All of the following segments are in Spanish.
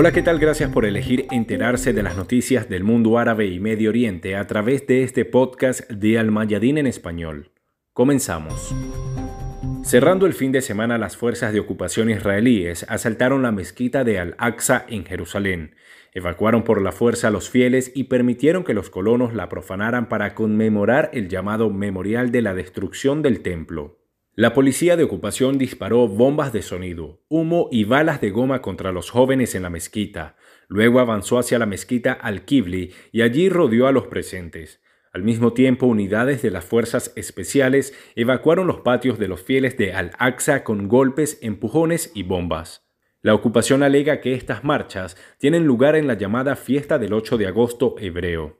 Hola, ¿qué tal? Gracias por elegir enterarse de las noticias del mundo árabe y Medio Oriente a través de este podcast de Al Mayadín en español. Comenzamos. Cerrando el fin de semana, las fuerzas de ocupación israelíes asaltaron la mezquita de Al-Aqsa en Jerusalén, evacuaron por la fuerza a los fieles y permitieron que los colonos la profanaran para conmemorar el llamado Memorial de la Destrucción del Templo. La policía de ocupación disparó bombas de sonido, humo y balas de goma contra los jóvenes en la mezquita. Luego avanzó hacia la mezquita Al-Kibli y allí rodeó a los presentes. Al mismo tiempo, unidades de las fuerzas especiales evacuaron los patios de los fieles de Al-Aqsa con golpes, empujones y bombas. La ocupación alega que estas marchas tienen lugar en la llamada fiesta del 8 de agosto hebreo.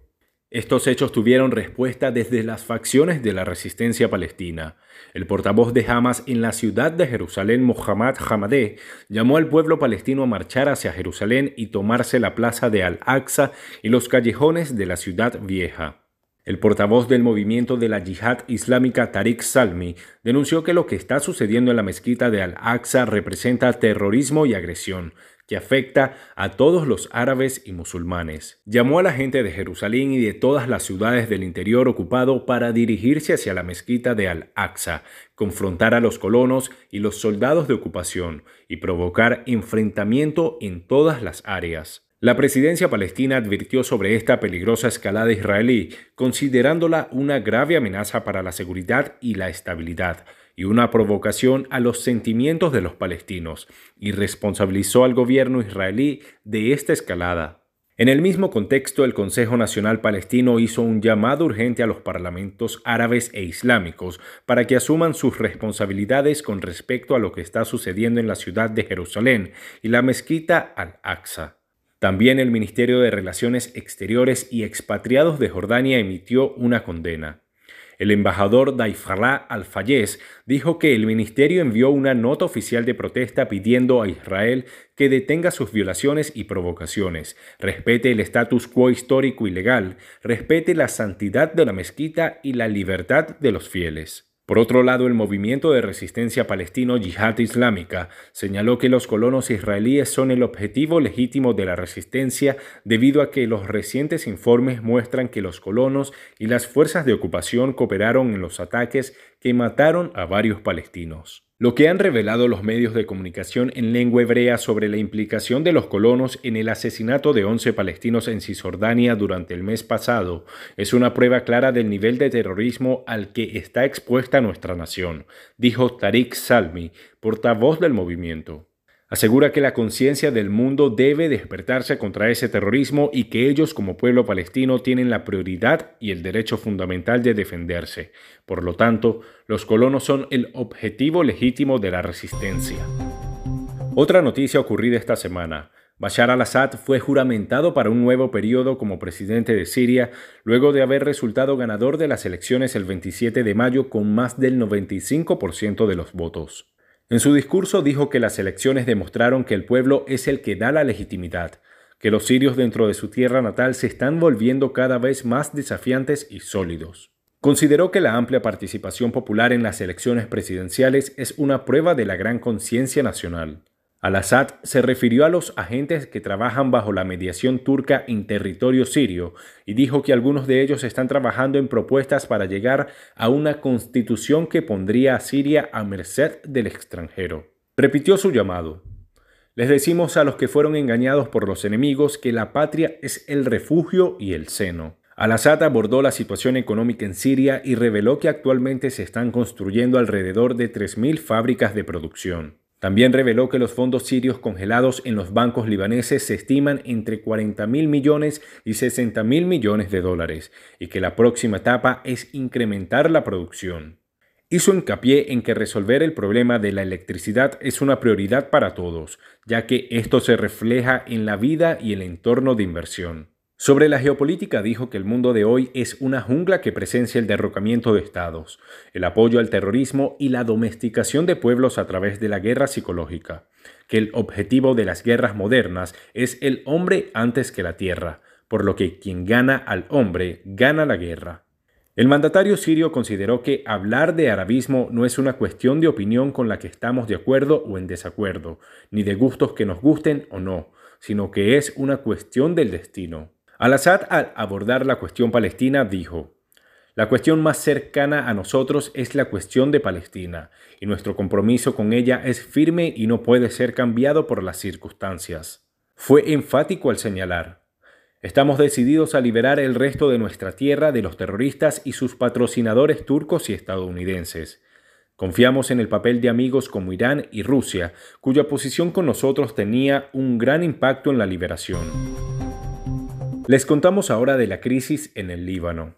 Estos hechos tuvieron respuesta desde las facciones de la resistencia palestina. El portavoz de Hamas en la ciudad de Jerusalén, Mohammad Hamadeh, llamó al pueblo palestino a marchar hacia Jerusalén y tomarse la plaza de Al-Aqsa y los callejones de la ciudad vieja. El portavoz del movimiento de la yihad islámica Tariq Salmi denunció que lo que está sucediendo en la mezquita de Al-Aqsa representa terrorismo y agresión, que afecta a todos los árabes y musulmanes. Llamó a la gente de Jerusalén y de todas las ciudades del interior ocupado para dirigirse hacia la mezquita de Al-Aqsa, confrontar a los colonos y los soldados de ocupación y provocar enfrentamiento en todas las áreas. La presidencia palestina advirtió sobre esta peligrosa escalada israelí, considerándola una grave amenaza para la seguridad y la estabilidad, y una provocación a los sentimientos de los palestinos, y responsabilizó al gobierno israelí de esta escalada. En el mismo contexto, el Consejo Nacional Palestino hizo un llamado urgente a los parlamentos árabes e islámicos para que asuman sus responsabilidades con respecto a lo que está sucediendo en la ciudad de Jerusalén y la mezquita al-Aqsa. También el Ministerio de Relaciones Exteriores y Expatriados de Jordania emitió una condena. El embajador Daifallah Al-Fayez dijo que el ministerio envió una nota oficial de protesta pidiendo a Israel que detenga sus violaciones y provocaciones, respete el status quo histórico y legal, respete la santidad de la mezquita y la libertad de los fieles. Por otro lado, el movimiento de resistencia palestino Yihad Islámica señaló que los colonos israelíes son el objetivo legítimo de la resistencia debido a que los recientes informes muestran que los colonos y las fuerzas de ocupación cooperaron en los ataques que mataron a varios palestinos. Lo que han revelado los medios de comunicación en lengua hebrea sobre la implicación de los colonos en el asesinato de 11 palestinos en Cisjordania durante el mes pasado es una prueba clara del nivel de terrorismo al que está expuesta nuestra nación, dijo Tariq Salmi, portavoz del movimiento. Asegura que la conciencia del mundo debe despertarse contra ese terrorismo y que ellos como pueblo palestino tienen la prioridad y el derecho fundamental de defenderse. Por lo tanto, los colonos son el objetivo legítimo de la resistencia. Otra noticia ocurrida esta semana. Bashar al-Assad fue juramentado para un nuevo periodo como presidente de Siria luego de haber resultado ganador de las elecciones el 27 de mayo con más del 95% de los votos. En su discurso dijo que las elecciones demostraron que el pueblo es el que da la legitimidad, que los sirios dentro de su tierra natal se están volviendo cada vez más desafiantes y sólidos. Consideró que la amplia participación popular en las elecciones presidenciales es una prueba de la gran conciencia nacional. Al-Assad se refirió a los agentes que trabajan bajo la mediación turca en territorio sirio y dijo que algunos de ellos están trabajando en propuestas para llegar a una constitución que pondría a Siria a merced del extranjero. Repitió su llamado. Les decimos a los que fueron engañados por los enemigos que la patria es el refugio y el seno. Al-Assad abordó la situación económica en Siria y reveló que actualmente se están construyendo alrededor de 3.000 fábricas de producción. También reveló que los fondos sirios congelados en los bancos libaneses se estiman entre 40 mil millones y 60 mil millones de dólares y que la próxima etapa es incrementar la producción. Hizo hincapié en que resolver el problema de la electricidad es una prioridad para todos, ya que esto se refleja en la vida y el entorno de inversión. Sobre la geopolítica dijo que el mundo de hoy es una jungla que presencia el derrocamiento de estados, el apoyo al terrorismo y la domesticación de pueblos a través de la guerra psicológica, que el objetivo de las guerras modernas es el hombre antes que la tierra, por lo que quien gana al hombre gana la guerra. El mandatario sirio consideró que hablar de arabismo no es una cuestión de opinión con la que estamos de acuerdo o en desacuerdo, ni de gustos que nos gusten o no, sino que es una cuestión del destino. Al-Assad al abordar la cuestión palestina dijo, la cuestión más cercana a nosotros es la cuestión de Palestina, y nuestro compromiso con ella es firme y no puede ser cambiado por las circunstancias. Fue enfático al señalar, Estamos decididos a liberar el resto de nuestra tierra de los terroristas y sus patrocinadores turcos y estadounidenses. Confiamos en el papel de amigos como Irán y Rusia, cuya posición con nosotros tenía un gran impacto en la liberación. Les contamos ahora de la crisis en el Líbano.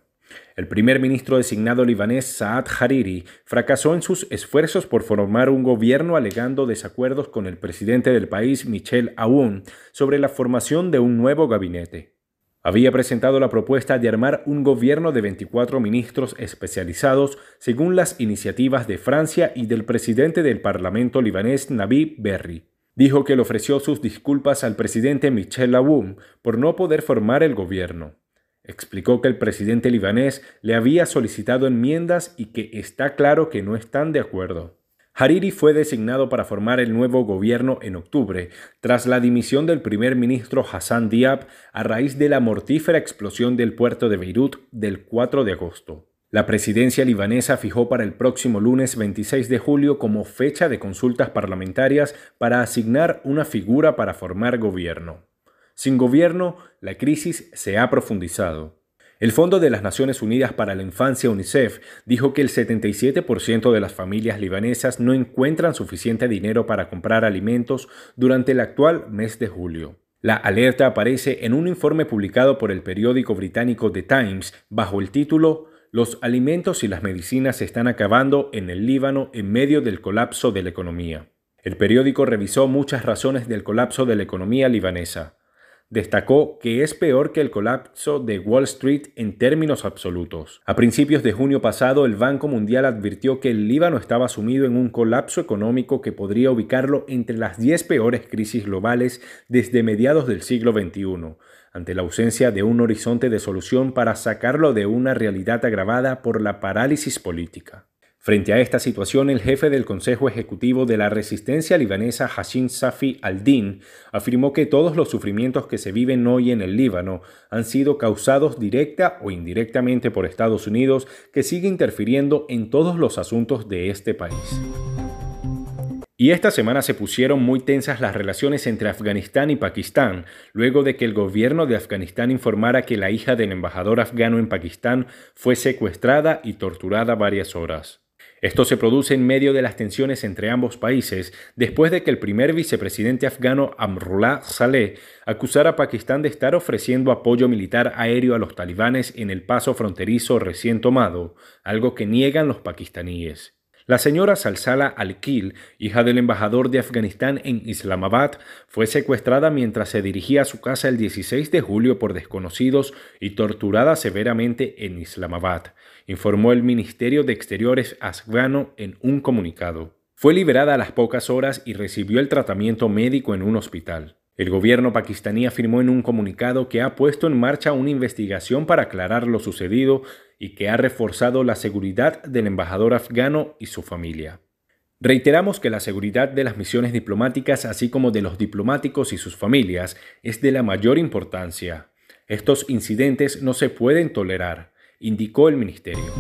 El primer ministro designado libanés Saad Hariri fracasó en sus esfuerzos por formar un gobierno alegando desacuerdos con el presidente del país Michel Aoun sobre la formación de un nuevo gabinete. Había presentado la propuesta de armar un gobierno de 24 ministros especializados según las iniciativas de Francia y del presidente del Parlamento libanés Nabi Berri. Dijo que le ofreció sus disculpas al presidente Michel Aoun por no poder formar el gobierno. Explicó que el presidente libanés le había solicitado enmiendas y que está claro que no están de acuerdo. Hariri fue designado para formar el nuevo gobierno en octubre, tras la dimisión del primer ministro Hassan Diab a raíz de la mortífera explosión del puerto de Beirut del 4 de agosto. La presidencia libanesa fijó para el próximo lunes 26 de julio como fecha de consultas parlamentarias para asignar una figura para formar gobierno. Sin gobierno, la crisis se ha profundizado. El Fondo de las Naciones Unidas para la Infancia UNICEF dijo que el 77% de las familias libanesas no encuentran suficiente dinero para comprar alimentos durante el actual mes de julio. La alerta aparece en un informe publicado por el periódico británico The Times bajo el título Los alimentos y las medicinas se están acabando en el Líbano en medio del colapso de la economía. El periódico revisó muchas razones del colapso de la economía libanesa destacó que es peor que el colapso de Wall Street en términos absolutos. A principios de junio pasado, el Banco Mundial advirtió que el Líbano estaba sumido en un colapso económico que podría ubicarlo entre las 10 peores crisis globales desde mediados del siglo XXI, ante la ausencia de un horizonte de solución para sacarlo de una realidad agravada por la parálisis política. Frente a esta situación, el jefe del Consejo Ejecutivo de la Resistencia libanesa Hashim Safi al-Din afirmó que todos los sufrimientos que se viven hoy en el Líbano han sido causados directa o indirectamente por Estados Unidos, que sigue interfiriendo en todos los asuntos de este país. Y esta semana se pusieron muy tensas las relaciones entre Afganistán y Pakistán, luego de que el gobierno de Afganistán informara que la hija del embajador afgano en Pakistán fue secuestrada y torturada varias horas. Esto se produce en medio de las tensiones entre ambos países, después de que el primer vicepresidente afgano Amrullah Saleh acusara a Pakistán de estar ofreciendo apoyo militar aéreo a los talibanes en el paso fronterizo recién tomado, algo que niegan los pakistaníes. La señora Salsala Al-Kil, hija del embajador de Afganistán en Islamabad, fue secuestrada mientras se dirigía a su casa el 16 de julio por desconocidos y torturada severamente en Islamabad, informó el Ministerio de Exteriores afgano en un comunicado. Fue liberada a las pocas horas y recibió el tratamiento médico en un hospital. El gobierno pakistaní afirmó en un comunicado que ha puesto en marcha una investigación para aclarar lo sucedido y que ha reforzado la seguridad del embajador afgano y su familia. Reiteramos que la seguridad de las misiones diplomáticas, así como de los diplomáticos y sus familias, es de la mayor importancia. Estos incidentes no se pueden tolerar, indicó el ministerio.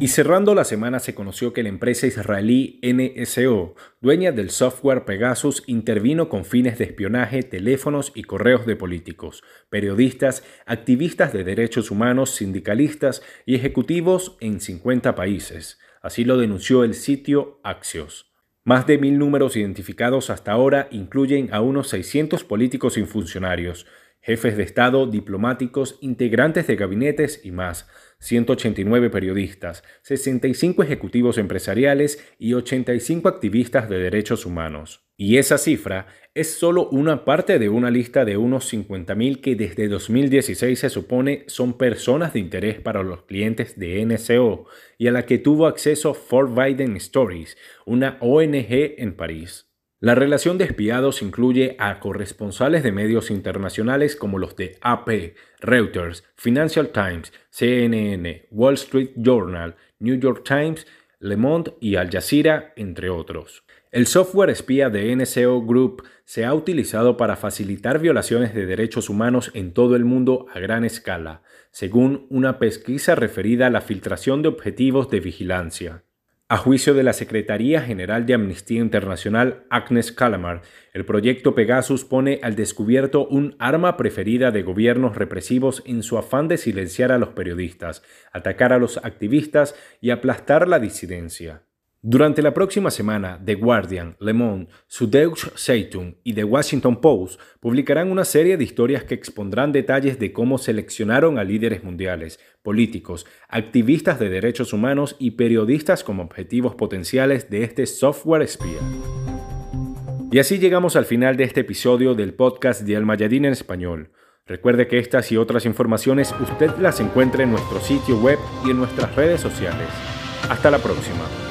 Y cerrando la semana se conoció que la empresa israelí NSO, dueña del software Pegasus, intervino con fines de espionaje, teléfonos y correos de políticos, periodistas, activistas de derechos humanos, sindicalistas y ejecutivos en 50 países. Así lo denunció el sitio Axios. Más de mil números identificados hasta ahora incluyen a unos 600 políticos y funcionarios, jefes de Estado, diplomáticos, integrantes de gabinetes y más, 189 periodistas, 65 ejecutivos empresariales y 85 activistas de derechos humanos. Y esa cifra es solo una parte de una lista de unos 50.000 que desde 2016 se supone son personas de interés para los clientes de NCO y a la que tuvo acceso Fort Biden Stories, una ONG en París. La relación de espiados incluye a corresponsales de medios internacionales como los de AP, Reuters, Financial Times, CNN, Wall Street Journal, New York Times, Le Monde y Al Jazeera, entre otros. El software espía de NSO Group se ha utilizado para facilitar violaciones de derechos humanos en todo el mundo a gran escala, según una pesquisa referida a la filtración de objetivos de vigilancia. A juicio de la Secretaría General de Amnistía Internacional, Agnes Calamar, el proyecto Pegasus pone al descubierto un arma preferida de gobiernos represivos en su afán de silenciar a los periodistas, atacar a los activistas y aplastar la disidencia. Durante la próxima semana, The Guardian, Le Monde, Süddeutsche Zeitung y The Washington Post publicarán una serie de historias que expondrán detalles de cómo seleccionaron a líderes mundiales, políticos, activistas de derechos humanos y periodistas como objetivos potenciales de este software espía. Y así llegamos al final de este episodio del podcast de Almayadín en español. Recuerde que estas y otras informaciones usted las encuentra en nuestro sitio web y en nuestras redes sociales. Hasta la próxima.